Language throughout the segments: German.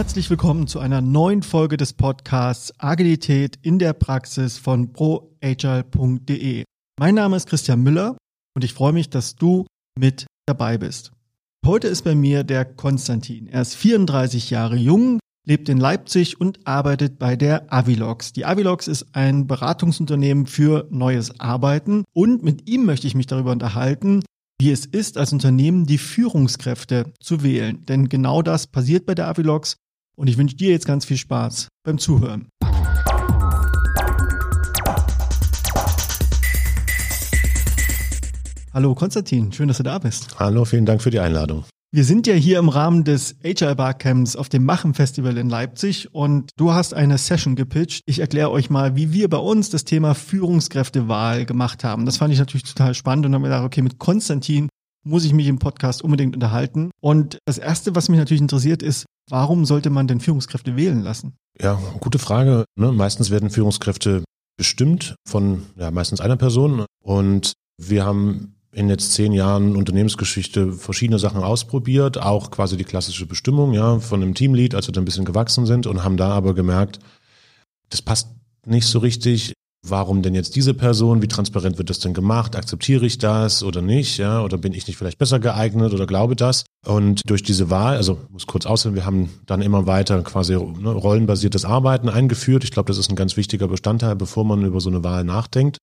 Herzlich willkommen zu einer neuen Folge des Podcasts Agilität in der Praxis von proagile.de. Mein Name ist Christian Müller und ich freue mich, dass du mit dabei bist. Heute ist bei mir der Konstantin. Er ist 34 Jahre jung, lebt in Leipzig und arbeitet bei der Avilox. Die Avilox ist ein Beratungsunternehmen für neues Arbeiten und mit ihm möchte ich mich darüber unterhalten, wie es ist, als Unternehmen die Führungskräfte zu wählen. Denn genau das passiert bei der Avilox und ich wünsche dir jetzt ganz viel Spaß beim Zuhören. Hallo Konstantin, schön, dass du da bist. Hallo, vielen Dank für die Einladung. Wir sind ja hier im Rahmen des HR Barcamps auf dem Machen Festival in Leipzig und du hast eine Session gepitcht. Ich erkläre euch mal, wie wir bei uns das Thema Führungskräftewahl gemacht haben. Das fand ich natürlich total spannend und habe mir gedacht, okay, mit Konstantin muss ich mich im Podcast unbedingt unterhalten. Und das erste, was mich natürlich interessiert, ist, warum sollte man denn Führungskräfte wählen lassen? Ja, gute Frage. Ne? Meistens werden Führungskräfte bestimmt von ja, meistens einer Person und wir haben in jetzt zehn Jahren Unternehmensgeschichte verschiedene Sachen ausprobiert, auch quasi die klassische Bestimmung, ja, von einem Teamlead, als wir dann ein bisschen gewachsen sind und haben da aber gemerkt, das passt nicht so richtig. Warum denn jetzt diese Person? Wie transparent wird das denn gemacht? Akzeptiere ich das oder nicht? Ja, oder bin ich nicht vielleicht besser geeignet oder glaube das? Und durch diese Wahl, also muss kurz aussehen, wir haben dann immer weiter quasi ne, rollenbasiertes Arbeiten eingeführt. Ich glaube, das ist ein ganz wichtiger Bestandteil, bevor man über so eine Wahl nachdenkt.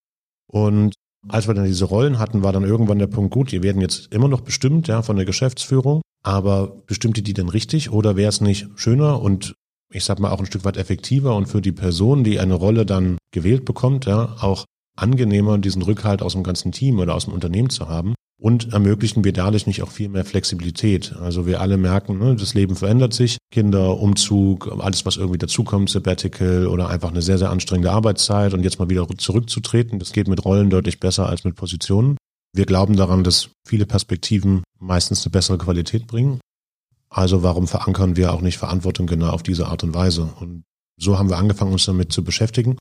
Und als wir dann diese Rollen hatten, war dann irgendwann der Punkt, gut, die werden jetzt immer noch bestimmt, ja, von der Geschäftsführung, aber bestimmt die denn richtig oder wäre es nicht schöner und ich sag mal auch ein Stück weit effektiver und für die Person, die eine Rolle dann gewählt bekommt, ja, auch angenehmer, diesen Rückhalt aus dem ganzen Team oder aus dem Unternehmen zu haben, und ermöglichen wir dadurch nicht auch viel mehr Flexibilität. Also wir alle merken, ne, das Leben verändert sich, Kinder, Umzug, alles was irgendwie dazukommt, Sabbatical oder einfach eine sehr, sehr anstrengende Arbeitszeit und jetzt mal wieder zurückzutreten, das geht mit Rollen deutlich besser als mit Positionen. Wir glauben daran, dass viele Perspektiven meistens eine bessere Qualität bringen. Also warum verankern wir auch nicht Verantwortung genau auf diese Art und Weise? Und so haben wir angefangen, uns damit zu beschäftigen.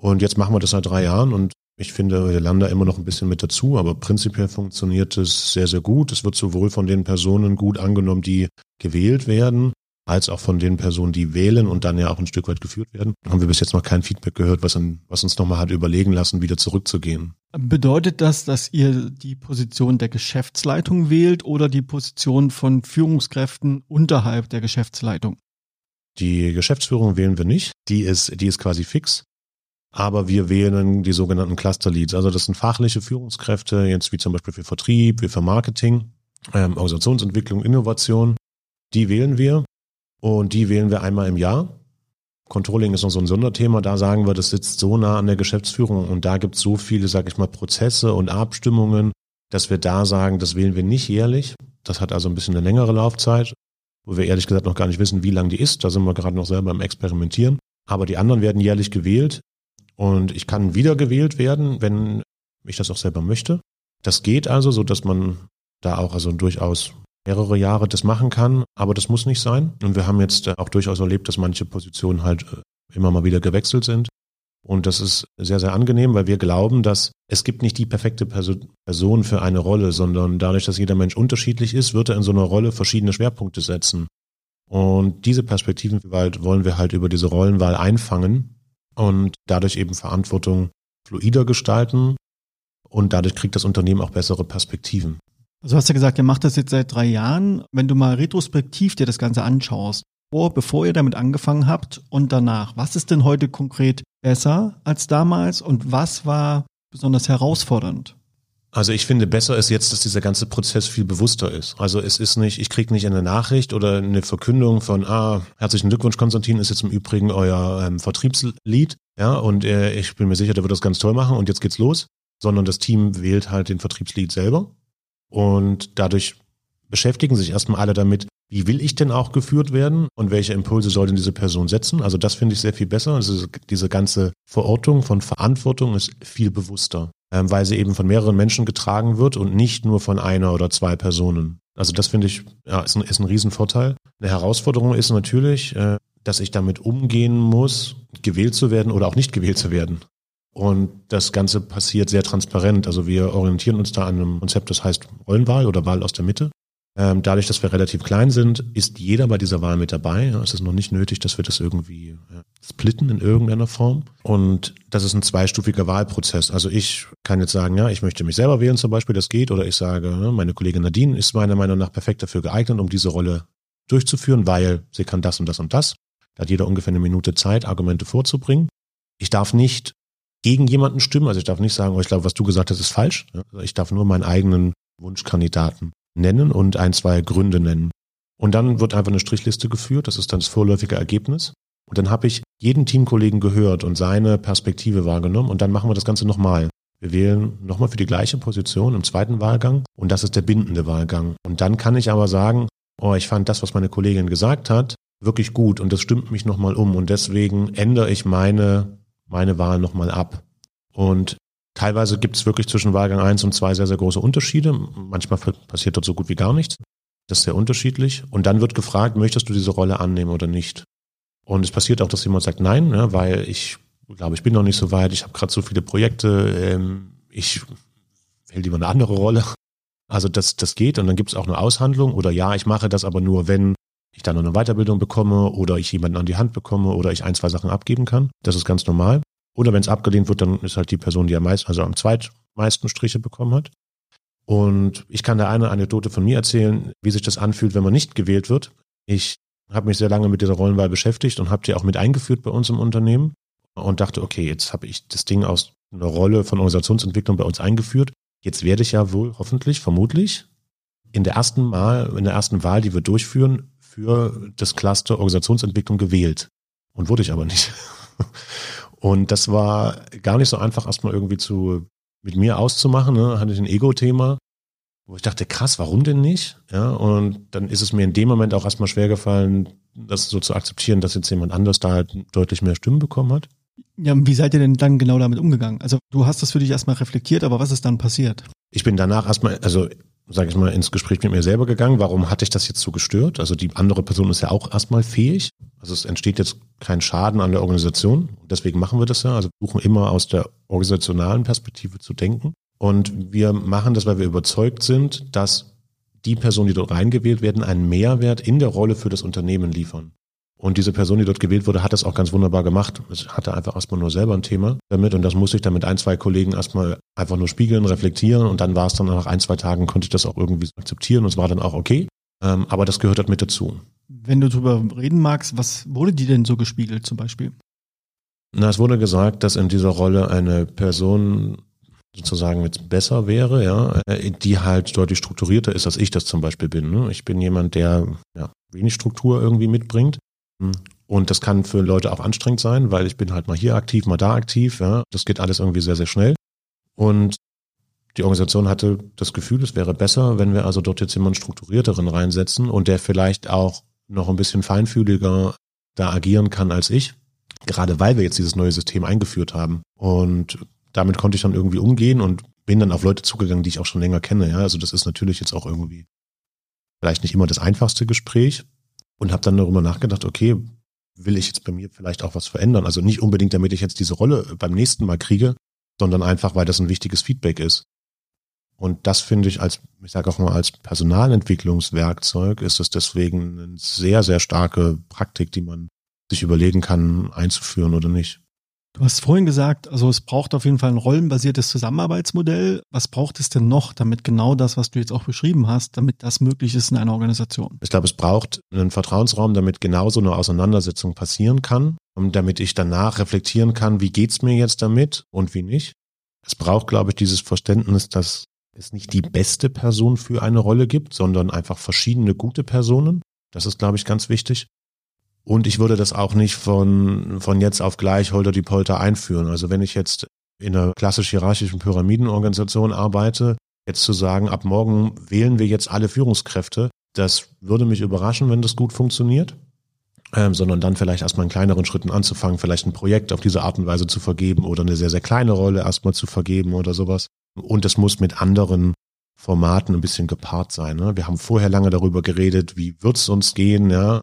Und jetzt machen wir das seit drei Jahren und ich finde, wir lernen da immer noch ein bisschen mit dazu, aber prinzipiell funktioniert es sehr, sehr gut. Es wird sowohl von den Personen gut angenommen, die gewählt werden, als auch von den Personen, die wählen und dann ja auch ein Stück weit geführt werden. Haben wir bis jetzt noch kein Feedback gehört, was, an, was uns nochmal hat überlegen lassen, wieder zurückzugehen. Bedeutet das, dass ihr die Position der Geschäftsleitung wählt oder die Position von Führungskräften unterhalb der Geschäftsleitung? Die Geschäftsführung wählen wir nicht. Die ist, die ist quasi fix. Aber wir wählen die sogenannten Cluster Leads. Also das sind fachliche Führungskräfte, jetzt wie zum Beispiel für Vertrieb, wie für Marketing, ähm, Organisationsentwicklung, Innovation. Die wählen wir und die wählen wir einmal im Jahr. Controlling ist noch so ein Sonderthema. Da sagen wir, das sitzt so nah an der Geschäftsführung und da gibt es so viele, sage ich mal, Prozesse und Abstimmungen, dass wir da sagen, das wählen wir nicht jährlich. Das hat also ein bisschen eine längere Laufzeit, wo wir ehrlich gesagt noch gar nicht wissen, wie lang die ist. Da sind wir gerade noch selber im Experimentieren. Aber die anderen werden jährlich gewählt. Und ich kann wiedergewählt werden, wenn ich das auch selber möchte. Das geht also, so dass man da auch also durchaus mehrere Jahre das machen kann, aber das muss nicht sein. Und wir haben jetzt auch durchaus erlebt, dass manche Positionen halt äh, immer mal wieder gewechselt sind. Und das ist sehr, sehr angenehm, weil wir glauben, dass es gibt nicht die perfekte Person für eine Rolle, sondern dadurch, dass jeder Mensch unterschiedlich ist, wird er in so einer Rolle verschiedene Schwerpunkte setzen. Und diese Perspektiven wollen wir halt über diese Rollenwahl einfangen und dadurch eben Verantwortung fluider gestalten und dadurch kriegt das Unternehmen auch bessere Perspektiven. Also du hast ja gesagt, ihr macht das jetzt seit drei Jahren. Wenn du mal retrospektiv dir das Ganze anschaust, vor, bevor ihr damit angefangen habt und danach, was ist denn heute konkret besser als damals und was war besonders herausfordernd? Also ich finde besser ist jetzt, dass dieser ganze Prozess viel bewusster ist. Also es ist nicht, ich kriege nicht eine Nachricht oder eine Verkündung von, ah, herzlichen Glückwunsch, Konstantin, ist jetzt im Übrigen euer ähm, Vertriebslead, ja, und äh, ich bin mir sicher, der wird das ganz toll machen und jetzt geht's los, sondern das Team wählt halt den Vertriebslead selber und dadurch beschäftigen sich erstmal alle damit, wie will ich denn auch geführt werden und welche Impulse soll denn diese Person setzen? Also das finde ich sehr viel besser. Also diese ganze Verortung von Verantwortung ist viel bewusster ähm, weil sie eben von mehreren Menschen getragen wird und nicht nur von einer oder zwei Personen. Also das finde ich, ja, ist ein, ist ein Riesenvorteil. Eine Herausforderung ist natürlich, äh, dass ich damit umgehen muss, gewählt zu werden oder auch nicht gewählt zu werden. Und das Ganze passiert sehr transparent. Also wir orientieren uns da an einem Konzept, das heißt Rollenwahl oder Wahl aus der Mitte. Ähm, dadurch, dass wir relativ klein sind, ist jeder bei dieser Wahl mit dabei. Es ist noch nicht nötig, dass wir das irgendwie splitten in irgendeiner Form. Und das ist ein zweistufiger Wahlprozess. Also ich kann jetzt sagen, ja, ich möchte mich selber wählen zum Beispiel, das geht. Oder ich sage, ne, meine Kollegin Nadine ist meiner Meinung nach perfekt dafür geeignet, um diese Rolle durchzuführen, weil sie kann das und das und das. Da hat jeder ungefähr eine Minute Zeit, Argumente vorzubringen. Ich darf nicht gegen jemanden stimmen. Also ich darf nicht sagen, oh, ich glaube, was du gesagt hast, ist falsch. Ich darf nur meinen eigenen Wunschkandidaten nennen und ein, zwei Gründe nennen. Und dann wird einfach eine Strichliste geführt, das ist dann das vorläufige Ergebnis. Und dann habe ich jeden Teamkollegen gehört und seine Perspektive wahrgenommen und dann machen wir das Ganze nochmal. Wir wählen nochmal für die gleiche Position im zweiten Wahlgang und das ist der bindende Wahlgang. Und dann kann ich aber sagen, oh, ich fand das, was meine Kollegin gesagt hat, wirklich gut und das stimmt mich nochmal um und deswegen ändere ich meine, meine Wahl nochmal ab. Und Teilweise gibt es wirklich zwischen Wahlgang 1 und 2 sehr, sehr große Unterschiede. Manchmal passiert dort so gut wie gar nichts. Das ist sehr unterschiedlich. Und dann wird gefragt, möchtest du diese Rolle annehmen oder nicht? Und es passiert auch, dass jemand sagt nein, ne, weil ich glaube, ich bin noch nicht so weit, ich habe gerade so viele Projekte, ähm, ich will lieber eine andere Rolle. Also das, das geht und dann gibt es auch eine Aushandlung oder ja, ich mache das aber nur, wenn ich dann noch eine Weiterbildung bekomme oder ich jemanden an die Hand bekomme oder ich ein, zwei Sachen abgeben kann. Das ist ganz normal. Oder wenn es abgelehnt wird, dann ist halt die Person, die am meisten, also am zweitmeisten Striche bekommen hat. Und ich kann da eine Anekdote von mir erzählen, wie sich das anfühlt, wenn man nicht gewählt wird. Ich habe mich sehr lange mit dieser Rollenwahl beschäftigt und habe die auch mit eingeführt bei uns im Unternehmen und dachte, okay, jetzt habe ich das Ding aus einer Rolle von Organisationsentwicklung bei uns eingeführt. Jetzt werde ich ja wohl hoffentlich, vermutlich, in der ersten Mal, in der ersten Wahl, die wir durchführen, für das Cluster Organisationsentwicklung gewählt. Und wurde ich aber nicht. Und das war gar nicht so einfach, erstmal irgendwie zu mit mir auszumachen. Ne? Hatte ich ein Ego-Thema, wo ich dachte, krass, warum denn nicht? Ja, und dann ist es mir in dem Moment auch erstmal schwer gefallen, das so zu akzeptieren, dass jetzt jemand anders da halt deutlich mehr Stimmen bekommen hat. Ja, wie seid ihr denn dann genau damit umgegangen? Also du hast das für dich erstmal reflektiert, aber was ist dann passiert? Ich bin danach erstmal, also sage ich mal, ins Gespräch mit mir selber gegangen. Warum hatte ich das jetzt so gestört? Also die andere Person ist ja auch erstmal fähig. Also es entsteht jetzt kein Schaden an der Organisation. Deswegen machen wir das ja. Also versuchen immer aus der organisationalen Perspektive zu denken. Und wir machen das, weil wir überzeugt sind, dass die Personen, die dort reingewählt werden, einen Mehrwert in der Rolle für das Unternehmen liefern. Und diese Person, die dort gewählt wurde, hat das auch ganz wunderbar gemacht. Es hatte einfach erstmal nur selber ein Thema damit und das musste ich dann mit ein, zwei Kollegen erstmal einfach nur spiegeln, reflektieren und dann war es dann nach ein, zwei Tagen konnte ich das auch irgendwie akzeptieren und es war dann auch okay. Ähm, aber das gehört halt mit dazu. Wenn du darüber reden magst, was wurde dir denn so gespiegelt zum Beispiel? Na, es wurde gesagt, dass in dieser Rolle eine Person sozusagen jetzt besser wäre, ja, äh, die halt deutlich strukturierter ist, als ich das zum Beispiel bin. Ne? Ich bin jemand, der ja, wenig Struktur irgendwie mitbringt und das kann für Leute auch anstrengend sein, weil ich bin halt mal hier aktiv, mal da aktiv. Ja. Das geht alles irgendwie sehr, sehr schnell. Und die Organisation hatte das Gefühl, es wäre besser, wenn wir also dort jetzt jemanden strukturierteren reinsetzen und der vielleicht auch noch ein bisschen feinfühliger da agieren kann als ich. Gerade weil wir jetzt dieses neue System eingeführt haben. Und damit konnte ich dann irgendwie umgehen und bin dann auf Leute zugegangen, die ich auch schon länger kenne. Ja, also das ist natürlich jetzt auch irgendwie vielleicht nicht immer das einfachste Gespräch, und habe dann darüber nachgedacht, okay, will ich jetzt bei mir vielleicht auch was verändern? Also nicht unbedingt, damit ich jetzt diese Rolle beim nächsten Mal kriege, sondern einfach, weil das ein wichtiges Feedback ist. Und das finde ich als, ich sage auch mal, als Personalentwicklungswerkzeug ist es deswegen eine sehr, sehr starke Praktik, die man sich überlegen kann, einzuführen oder nicht. Du hast vorhin gesagt, also es braucht auf jeden Fall ein rollenbasiertes Zusammenarbeitsmodell. Was braucht es denn noch, damit genau das, was du jetzt auch beschrieben hast, damit das möglich ist in einer Organisation? Ich glaube, es braucht einen Vertrauensraum, damit genau so eine Auseinandersetzung passieren kann, und damit ich danach reflektieren kann, wie geht's mir jetzt damit und wie nicht. Es braucht, glaube ich, dieses Verständnis, dass es nicht die beste Person für eine Rolle gibt, sondern einfach verschiedene gute Personen. Das ist, glaube ich, ganz wichtig. Und ich würde das auch nicht von, von jetzt auf gleich holter die Polter einführen. Also wenn ich jetzt in einer klassisch hierarchischen Pyramidenorganisation arbeite, jetzt zu sagen, ab morgen wählen wir jetzt alle Führungskräfte, das würde mich überraschen, wenn das gut funktioniert. Ähm, sondern dann vielleicht erstmal in kleineren Schritten anzufangen, vielleicht ein Projekt auf diese Art und Weise zu vergeben oder eine sehr, sehr kleine Rolle erstmal zu vergeben oder sowas. Und es muss mit anderen Formaten ein bisschen gepaart sein. Ne? Wir haben vorher lange darüber geredet, wie wird's uns gehen, ja,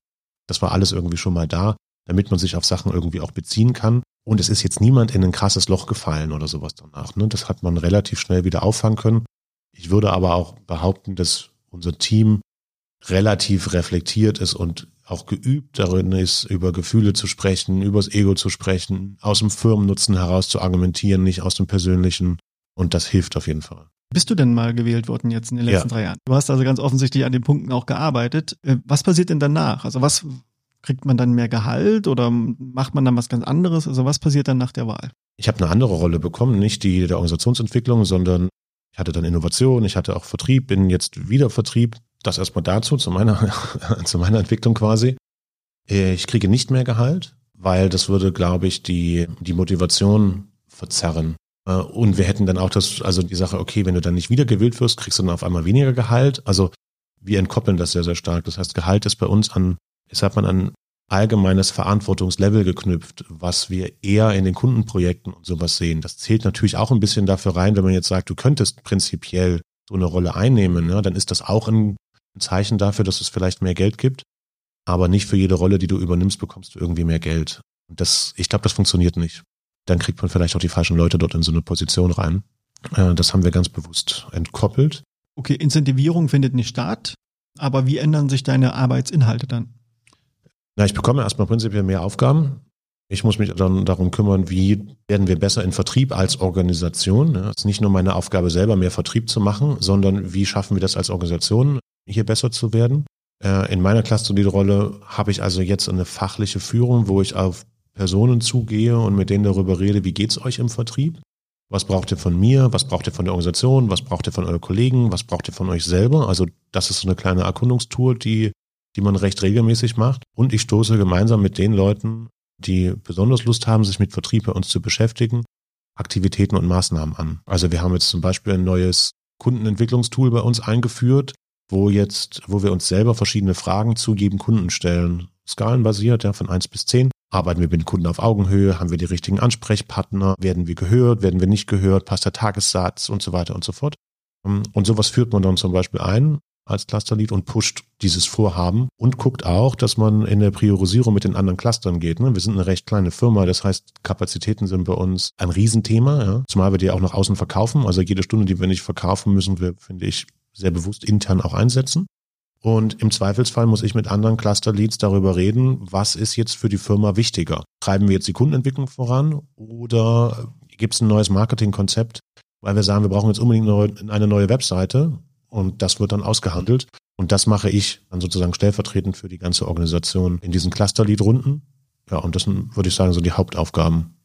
das war alles irgendwie schon mal da, damit man sich auf Sachen irgendwie auch beziehen kann. Und es ist jetzt niemand in ein krasses Loch gefallen oder sowas danach. Ne? Das hat man relativ schnell wieder auffangen können. Ich würde aber auch behaupten, dass unser Team relativ reflektiert ist und auch geübt darin ist, über Gefühle zu sprechen, übers Ego zu sprechen, aus dem Firmennutzen heraus zu argumentieren, nicht aus dem persönlichen. Und das hilft auf jeden Fall. Bist du denn mal gewählt worden jetzt in den letzten ja. drei Jahren? Du hast also ganz offensichtlich an den Punkten auch gearbeitet. Äh, was passiert denn danach? Also was kriegt man dann mehr Gehalt oder macht man dann was ganz anderes? Also was passiert dann nach der Wahl? Ich habe eine andere Rolle bekommen, nicht die der Organisationsentwicklung, sondern ich hatte dann Innovation, ich hatte auch Vertrieb, bin jetzt wieder Vertrieb. Das erstmal dazu, zu meiner, zu meiner Entwicklung quasi. Ich kriege nicht mehr Gehalt, weil das würde, glaube ich, die, die Motivation verzerren. Äh, und wir hätten dann auch das, also die Sache, okay, wenn du dann nicht wieder gewählt wirst, kriegst du dann auf einmal weniger Gehalt. Also wir entkoppeln das sehr, sehr stark. Das heißt, Gehalt ist bei uns an, ich sag mal, an allgemeines Verantwortungslevel geknüpft, was wir eher in den Kundenprojekten und sowas sehen. Das zählt natürlich auch ein bisschen dafür rein, wenn man jetzt sagt, du könntest prinzipiell so eine Rolle einnehmen, ne, dann ist das auch ein Zeichen dafür, dass es vielleicht mehr Geld gibt. Aber nicht für jede Rolle, die du übernimmst, bekommst du irgendwie mehr Geld. Und das, ich glaube, das funktioniert nicht. Dann kriegt man vielleicht auch die falschen Leute dort in so eine Position rein. Äh, das haben wir ganz bewusst entkoppelt. Okay, Incentivierung findet nicht statt. Aber wie ändern sich deine Arbeitsinhalte dann? Na, ich bekomme erstmal prinzipiell mehr Aufgaben. Ich muss mich dann darum kümmern, wie werden wir besser in Vertrieb als Organisation. Es ist nicht nur meine Aufgabe selber, mehr Vertrieb zu machen, sondern wie schaffen wir das als Organisation, hier besser zu werden. Äh, in meiner Cluster-Lead-Rolle habe ich also jetzt eine fachliche Führung, wo ich auf Personen zugehe und mit denen darüber rede, wie geht's euch im Vertrieb? Was braucht ihr von mir? Was braucht ihr von der Organisation? Was braucht ihr von euren Kollegen? Was braucht ihr von euch selber? Also das ist so eine kleine Erkundungstour, die die man recht regelmäßig macht. Und ich stoße gemeinsam mit den Leuten, die besonders Lust haben, sich mit Vertrieb bei uns zu beschäftigen, Aktivitäten und Maßnahmen an. Also wir haben jetzt zum Beispiel ein neues Kundenentwicklungstool bei uns eingeführt, wo jetzt, wo wir uns selber verschiedene Fragen zu jedem Kunden stellen. Skalenbasiert, ja, von eins bis zehn. Arbeiten wir mit den Kunden auf Augenhöhe? Haben wir die richtigen Ansprechpartner? Werden wir gehört? Werden wir nicht gehört? Passt der Tagessatz und so weiter und so fort? Und sowas führt man dann zum Beispiel ein als Clusterlead und pusht dieses Vorhaben und guckt auch, dass man in der Priorisierung mit den anderen Clustern geht. Ne? Wir sind eine recht kleine Firma, das heißt, Kapazitäten sind bei uns ein Riesenthema, ja? zumal wir die auch nach außen verkaufen. Also jede Stunde, die wir nicht verkaufen, müssen wir, finde ich, sehr bewusst intern auch einsetzen. Und im Zweifelsfall muss ich mit anderen Cluster-Leads darüber reden, was ist jetzt für die Firma wichtiger? Treiben wir jetzt die Kundenentwicklung voran oder gibt es ein neues Marketingkonzept, weil wir sagen, wir brauchen jetzt unbedingt eine neue Webseite und das wird dann ausgehandelt. Und das mache ich dann sozusagen stellvertretend für die ganze Organisation in diesen Cluster-Lead-Runden. Ja, und das sind, würde ich sagen, so die Hauptaufgaben.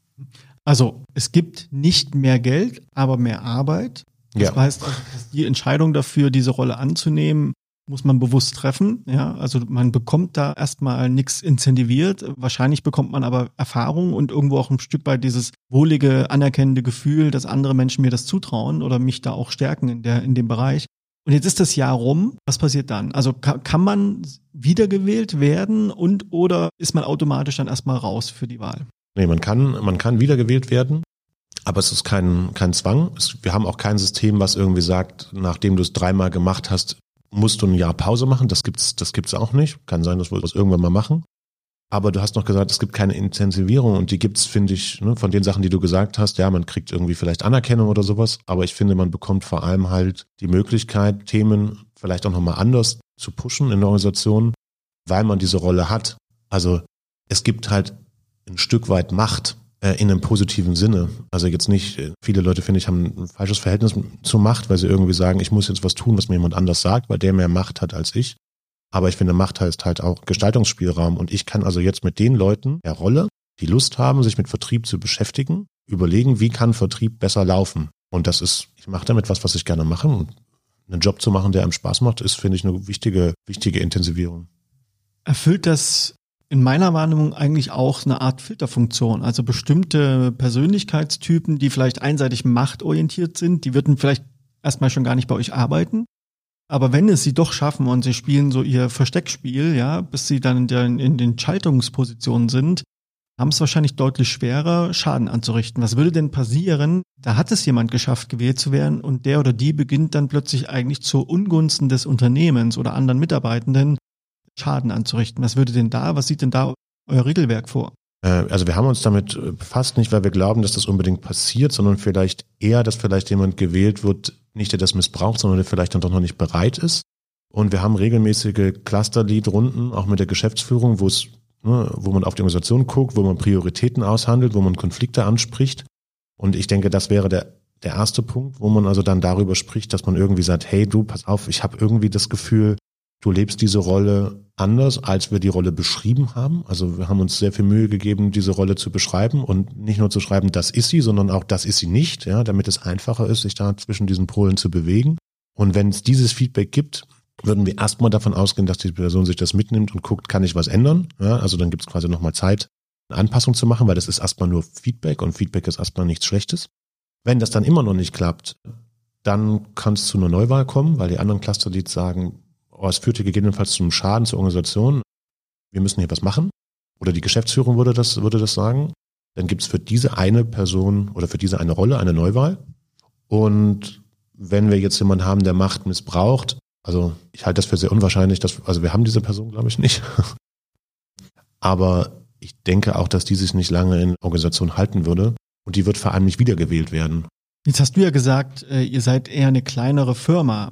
Also es gibt nicht mehr Geld, aber mehr Arbeit. Das ja. heißt, die Entscheidung dafür, diese Rolle anzunehmen, muss man bewusst treffen. Ja, also man bekommt da erstmal nichts incentiviert. Wahrscheinlich bekommt man aber Erfahrung und irgendwo auch ein Stück weit dieses wohlige, anerkennende Gefühl, dass andere Menschen mir das zutrauen oder mich da auch stärken in der, in dem Bereich. Und jetzt ist das Jahr rum. Was passiert dann? Also kann, kann man wiedergewählt werden und oder ist man automatisch dann erstmal raus für die Wahl? Nee, man kann, man kann wiedergewählt werden. Aber es ist kein, kein Zwang. Es, wir haben auch kein System, was irgendwie sagt, nachdem du es dreimal gemacht hast, musst du ein Jahr Pause machen. Das gibt's, das gibt's auch nicht. Kann sein, dass wir das irgendwann mal machen. Aber du hast noch gesagt, es gibt keine Intensivierung und die gibt's, finde ich, ne, von den Sachen, die du gesagt hast. Ja, man kriegt irgendwie vielleicht Anerkennung oder sowas, aber ich finde, man bekommt vor allem halt die Möglichkeit, Themen vielleicht auch nochmal anders zu pushen in der Organisation, weil man diese Rolle hat. Also es gibt halt ein Stück weit Macht in einem positiven Sinne. Also jetzt nicht, äh, viele Leute, finde ich, haben ein falsches Verhältnis zur Macht, weil sie irgendwie sagen, ich muss jetzt was tun, was mir jemand anders sagt, weil der mehr Macht hat als ich. Aber ich finde, Macht heißt halt auch Gestaltungsspielraum. Und ich kann also jetzt mit den Leuten der Rolle, die Lust haben, sich mit Vertrieb zu beschäftigen, überlegen, wie kann Vertrieb besser laufen. Und das ist, ich mache damit was, was ich gerne mache. Und einen Job zu machen, der einem Spaß macht, ist, finde ich, eine wichtige, wichtige Intensivierung. Erfüllt das in meiner Wahrnehmung eigentlich auch eine Art Filterfunktion. Also bestimmte Persönlichkeitstypen, die vielleicht einseitig machtorientiert sind, die würden vielleicht erstmal schon gar nicht bei euch arbeiten. Aber wenn es sie doch schaffen und sie spielen so ihr Versteckspiel, ja, bis sie dann in, in den Schaltungspositionen sind, haben es wahrscheinlich deutlich schwerer, Schaden anzurichten. Was würde denn passieren? Da hat es jemand geschafft, gewählt zu werden und der oder die beginnt dann plötzlich eigentlich zu Ungunsten des Unternehmens oder anderen Mitarbeitenden Schaden anzurichten. Was würde denn da, was sieht denn da euer Regelwerk vor? Äh, also wir haben uns damit befasst, nicht weil wir glauben, dass das unbedingt passiert, sondern vielleicht eher, dass vielleicht jemand gewählt wird, nicht der das missbraucht, sondern der vielleicht dann doch noch nicht bereit ist. Und wir haben regelmäßige Cluster-Lead-Runden, auch mit der Geschäftsführung, wo es, ne, wo man auf die Organisation guckt, wo man Prioritäten aushandelt, wo man Konflikte anspricht. Und ich denke, das wäre der, der erste Punkt, wo man also dann darüber spricht, dass man irgendwie sagt, hey du, pass auf, ich habe irgendwie das Gefühl, du lebst diese Rolle anders, als wir die Rolle beschrieben haben. Also wir haben uns sehr viel Mühe gegeben, diese Rolle zu beschreiben und nicht nur zu schreiben, das ist sie, sondern auch das ist sie nicht, ja, damit es einfacher ist, sich da zwischen diesen Polen zu bewegen. Und wenn es dieses Feedback gibt, würden wir erstmal davon ausgehen, dass die Person sich das mitnimmt und guckt, kann ich was ändern? Ja, also dann gibt es quasi nochmal Zeit, eine Anpassung zu machen, weil das ist erstmal nur Feedback und Feedback ist erstmal nichts Schlechtes. Wenn das dann immer noch nicht klappt, dann kann es zu einer Neuwahl kommen, weil die anderen Cluster-Leads sagen, oh, es führt hier gegebenenfalls zum Schaden zur Organisation, wir müssen hier was machen. Oder die Geschäftsführung würde das, würde das sagen. Dann gibt es für diese eine Person oder für diese eine Rolle eine Neuwahl. Und wenn wir jetzt jemanden haben, der Macht missbraucht, also ich halte das für sehr unwahrscheinlich, dass, also wir haben diese Person, glaube ich, nicht. Aber ich denke auch, dass die sich nicht lange in Organisation halten würde. Und die wird vor allem nicht wiedergewählt werden. Jetzt hast du ja gesagt, äh, ihr seid eher eine kleinere Firma.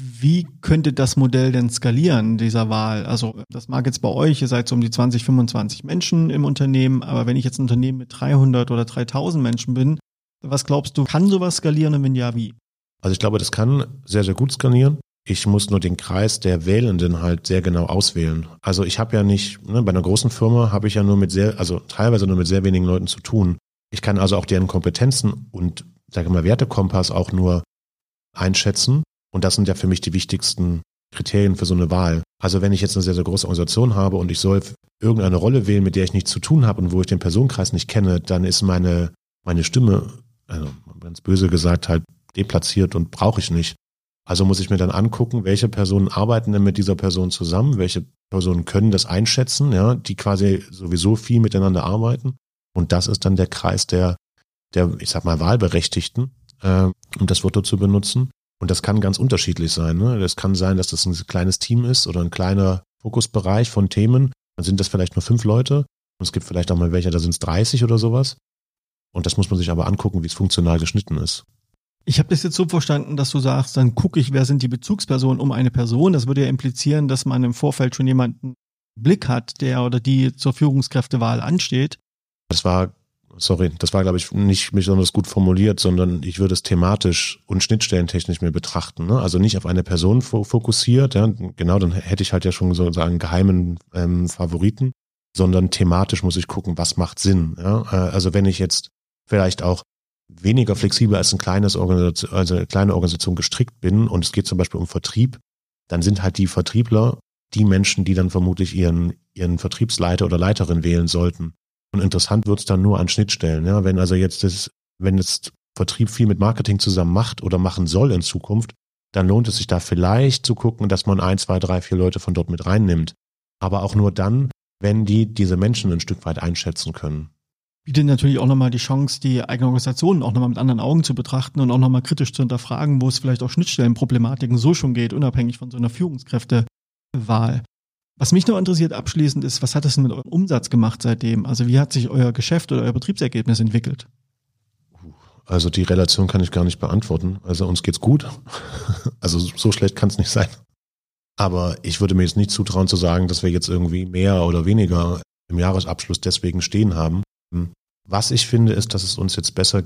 Wie könnte das Modell denn skalieren, dieser Wahl? Also das mag jetzt bei euch, ihr seid so um die 20, 25 Menschen im Unternehmen, aber wenn ich jetzt ein Unternehmen mit 300 oder 3000 Menschen bin, was glaubst du, kann sowas skalieren und wenn ja, wie? Also ich glaube, das kann sehr, sehr gut skalieren. Ich muss nur den Kreis der Wählenden halt sehr genau auswählen. Also ich habe ja nicht, ne, bei einer großen Firma habe ich ja nur mit sehr, also teilweise nur mit sehr wenigen Leuten zu tun. Ich kann also auch deren Kompetenzen und, sage mal, Wertekompass auch nur einschätzen. Und das sind ja für mich die wichtigsten Kriterien für so eine Wahl. Also wenn ich jetzt eine sehr, sehr große Organisation habe und ich soll irgendeine Rolle wählen, mit der ich nichts zu tun habe und wo ich den Personenkreis nicht kenne, dann ist meine, meine Stimme, also ganz böse gesagt, halt deplatziert und brauche ich nicht. Also muss ich mir dann angucken, welche Personen arbeiten denn mit dieser Person zusammen, welche Personen können das einschätzen, ja, die quasi sowieso viel miteinander arbeiten. Und das ist dann der Kreis der, der, ich sag mal, Wahlberechtigten, äh, um das Wort zu benutzen. Und das kann ganz unterschiedlich sein. Ne? Das kann sein, dass das ein kleines Team ist oder ein kleiner Fokusbereich von Themen. Dann sind das vielleicht nur fünf Leute. Und es gibt vielleicht auch mal welche, da sind es 30 oder sowas. Und das muss man sich aber angucken, wie es funktional geschnitten ist. Ich habe das jetzt so verstanden, dass du sagst, dann gucke ich, wer sind die Bezugspersonen um eine Person. Das würde ja implizieren, dass man im Vorfeld schon jemanden Blick hat, der oder die zur Führungskräftewahl ansteht. Das war, sorry, das war, glaube ich, nicht besonders gut formuliert, sondern ich würde es thematisch und schnittstellentechnisch mir betrachten. Ne? Also nicht auf eine Person fokussiert, ja, genau, dann hätte ich halt ja schon sozusagen einen geheimen ähm, Favoriten, sondern thematisch muss ich gucken, was macht Sinn. Ja? Äh, also wenn ich jetzt vielleicht auch weniger flexibel als ein kleines Organisation, also eine kleine Organisation gestrickt bin und es geht zum Beispiel um Vertrieb, dann sind halt die Vertriebler die Menschen, die dann vermutlich ihren, ihren Vertriebsleiter oder Leiterin wählen sollten. Und interessant wird's dann nur an Schnittstellen. Ja? Wenn also jetzt das, wenn jetzt Vertrieb viel mit Marketing zusammen macht oder machen soll in Zukunft, dann lohnt es sich da vielleicht zu gucken, dass man ein, zwei, drei, vier Leute von dort mit reinnimmt. Aber auch nur dann, wenn die diese Menschen ein Stück weit einschätzen können bietet natürlich auch nochmal die Chance, die eigene Organisation auch nochmal mit anderen Augen zu betrachten und auch nochmal kritisch zu hinterfragen, wo es vielleicht auch Schnittstellenproblematiken so schon geht, unabhängig von so einer Führungskräftewahl. Was mich noch interessiert abschließend ist, was hat es denn mit eurem Umsatz gemacht seitdem? Also wie hat sich euer Geschäft oder euer Betriebsergebnis entwickelt? Also die Relation kann ich gar nicht beantworten. Also uns geht's gut. Also so schlecht kann es nicht sein. Aber ich würde mir jetzt nicht zutrauen zu sagen, dass wir jetzt irgendwie mehr oder weniger im Jahresabschluss deswegen stehen haben. Was ich finde, ist, dass es uns jetzt besser,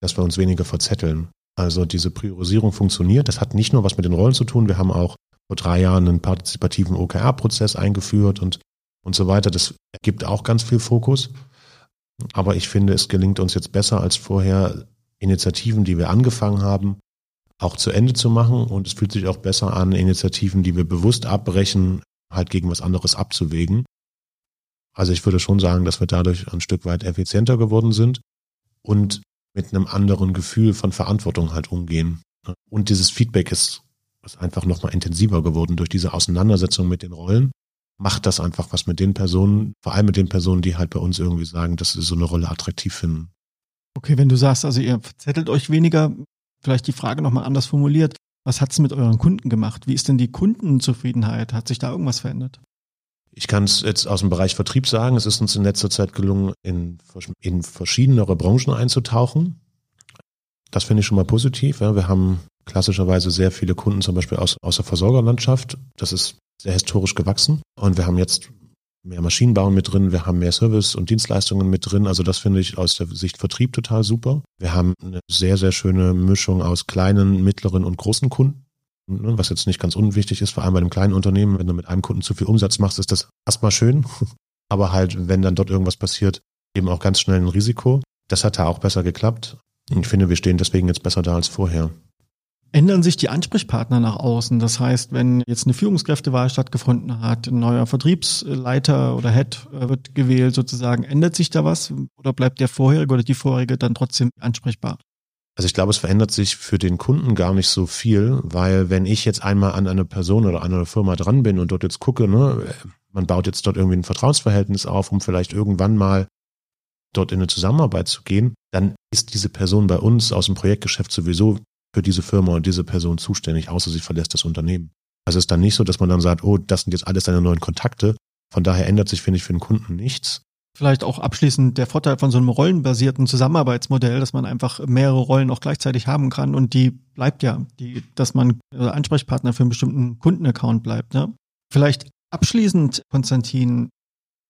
dass wir uns weniger verzetteln. Also diese Priorisierung funktioniert. Das hat nicht nur was mit den Rollen zu tun. Wir haben auch vor drei Jahren einen partizipativen OKR-Prozess eingeführt und, und so weiter. Das gibt auch ganz viel Fokus. Aber ich finde, es gelingt uns jetzt besser als vorher, Initiativen, die wir angefangen haben, auch zu Ende zu machen. Und es fühlt sich auch besser an, Initiativen, die wir bewusst abbrechen, halt gegen was anderes abzuwägen. Also ich würde schon sagen, dass wir dadurch ein Stück weit effizienter geworden sind und mit einem anderen Gefühl von Verantwortung halt umgehen. Und dieses Feedback ist, ist einfach nochmal intensiver geworden durch diese Auseinandersetzung mit den Rollen. Macht das einfach was mit den Personen, vor allem mit den Personen, die halt bei uns irgendwie sagen, dass sie so eine Rolle attraktiv finden. Okay, wenn du sagst, also ihr verzettelt euch weniger, vielleicht die Frage nochmal anders formuliert. Was hat's mit euren Kunden gemacht? Wie ist denn die Kundenzufriedenheit? Hat sich da irgendwas verändert? Ich kann es jetzt aus dem Bereich Vertrieb sagen, es ist uns in letzter Zeit gelungen, in, in verschiedenere Branchen einzutauchen. Das finde ich schon mal positiv. Ja. Wir haben klassischerweise sehr viele Kunden zum Beispiel aus, aus der Versorgerlandschaft. Das ist sehr historisch gewachsen. Und wir haben jetzt mehr Maschinenbau mit drin, wir haben mehr Service und Dienstleistungen mit drin. Also das finde ich aus der Sicht Vertrieb total super. Wir haben eine sehr, sehr schöne Mischung aus kleinen, mittleren und großen Kunden. Was jetzt nicht ganz unwichtig ist, vor allem bei einem kleinen Unternehmen, wenn du mit einem Kunden zu viel Umsatz machst, ist das erstmal schön. Aber halt, wenn dann dort irgendwas passiert, eben auch ganz schnell ein Risiko. Das hat da auch besser geklappt. Ich finde, wir stehen deswegen jetzt besser da als vorher. Ändern sich die Ansprechpartner nach außen? Das heißt, wenn jetzt eine Führungskräftewahl stattgefunden hat, ein neuer Vertriebsleiter oder Head äh, wird gewählt sozusagen, ändert sich da was oder bleibt der vorherige oder die vorherige dann trotzdem ansprechbar? Also ich glaube, es verändert sich für den Kunden gar nicht so viel, weil wenn ich jetzt einmal an eine Person oder an eine Firma dran bin und dort jetzt gucke, ne, man baut jetzt dort irgendwie ein Vertrauensverhältnis auf, um vielleicht irgendwann mal dort in eine Zusammenarbeit zu gehen, dann ist diese Person bei uns aus dem Projektgeschäft sowieso für diese Firma und diese Person zuständig, außer sie verlässt das Unternehmen. Also es ist dann nicht so, dass man dann sagt, oh, das sind jetzt alles deine neuen Kontakte. Von daher ändert sich, finde ich, für den Kunden nichts. Vielleicht auch abschließend der Vorteil von so einem rollenbasierten Zusammenarbeitsmodell, dass man einfach mehrere Rollen auch gleichzeitig haben kann und die bleibt ja, die, dass man Ansprechpartner für einen bestimmten Kundenaccount bleibt. Ne? Vielleicht abschließend, Konstantin,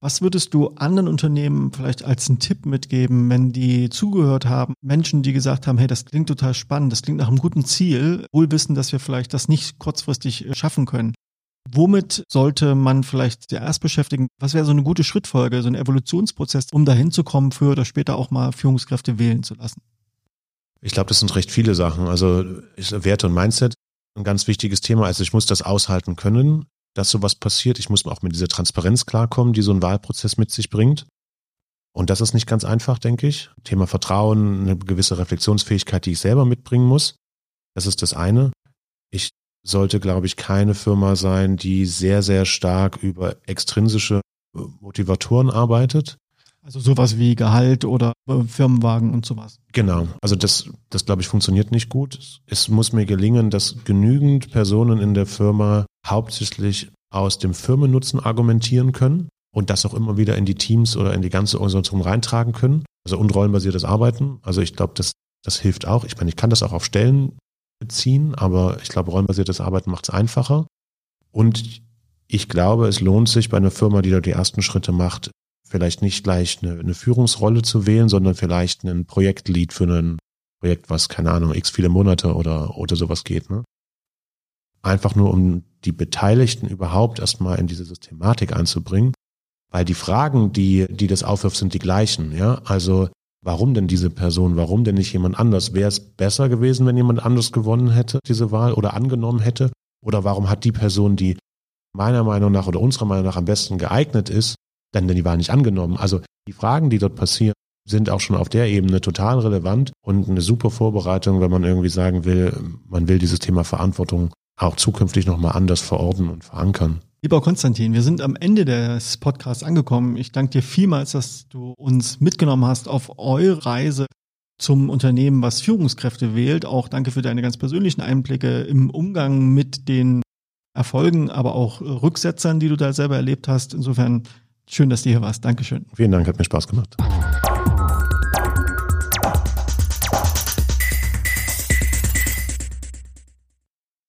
was würdest du anderen Unternehmen vielleicht als einen Tipp mitgeben, wenn die zugehört haben? Menschen, die gesagt haben, hey, das klingt total spannend, das klingt nach einem guten Ziel, wohl wissen, dass wir vielleicht das nicht kurzfristig äh, schaffen können. Womit sollte man vielleicht zuerst beschäftigen? Was wäre so eine gute Schrittfolge, so ein Evolutionsprozess, um dahin zu kommen, für oder später auch mal Führungskräfte wählen zu lassen? Ich glaube, das sind recht viele Sachen. Also Werte und Mindset, ein ganz wichtiges Thema. Also ich muss das aushalten können dass sowas passiert. Ich muss auch mit dieser Transparenz klarkommen, die so ein Wahlprozess mit sich bringt. Und das ist nicht ganz einfach, denke ich. Thema Vertrauen, eine gewisse Reflexionsfähigkeit, die ich selber mitbringen muss. Das ist das eine. Ich sollte, glaube ich, keine Firma sein, die sehr, sehr stark über extrinsische äh, Motivatoren arbeitet. Also sowas wie Gehalt oder äh, Firmenwagen und sowas. Genau. Also das, das glaube ich, funktioniert nicht gut. Es muss mir gelingen, dass genügend Personen in der Firma hauptsächlich aus dem Firmennutzen argumentieren können und das auch immer wieder in die Teams oder in die ganze Organisation reintragen können. Also unrollenbasiertes Arbeiten. Also ich glaube, das, das hilft auch. Ich meine, ich kann das auch auf Stellen beziehen, aber ich glaube, rollenbasiertes Arbeiten macht es einfacher. Und ich glaube, es lohnt sich bei einer Firma, die da die ersten Schritte macht, vielleicht nicht gleich eine, eine Führungsrolle zu wählen, sondern vielleicht einen Projektlead für ein Projekt, was, keine Ahnung, x viele Monate oder, oder sowas geht. Ne? Einfach nur, um die Beteiligten überhaupt erstmal in diese Systematik einzubringen. Weil die Fragen, die, die das aufwirft, sind die gleichen. Ja, also warum denn diese Person? Warum denn nicht jemand anders? Wäre es besser gewesen, wenn jemand anders gewonnen hätte, diese Wahl oder angenommen hätte? Oder warum hat die Person, die meiner Meinung nach oder unserer Meinung nach am besten geeignet ist, dann denn die Wahl nicht angenommen? Also die Fragen, die dort passieren, sind auch schon auf der Ebene total relevant und eine super Vorbereitung, wenn man irgendwie sagen will, man will dieses Thema Verantwortung auch zukünftig nochmal anders verorten und verankern. Lieber Konstantin, wir sind am Ende des Podcasts angekommen. Ich danke dir vielmals, dass du uns mitgenommen hast auf eure Reise zum Unternehmen, was Führungskräfte wählt. Auch danke für deine ganz persönlichen Einblicke im Umgang mit den Erfolgen, aber auch Rücksetzern, die du da selber erlebt hast. Insofern schön, dass du hier warst. Dankeschön. Vielen Dank, hat mir Spaß gemacht.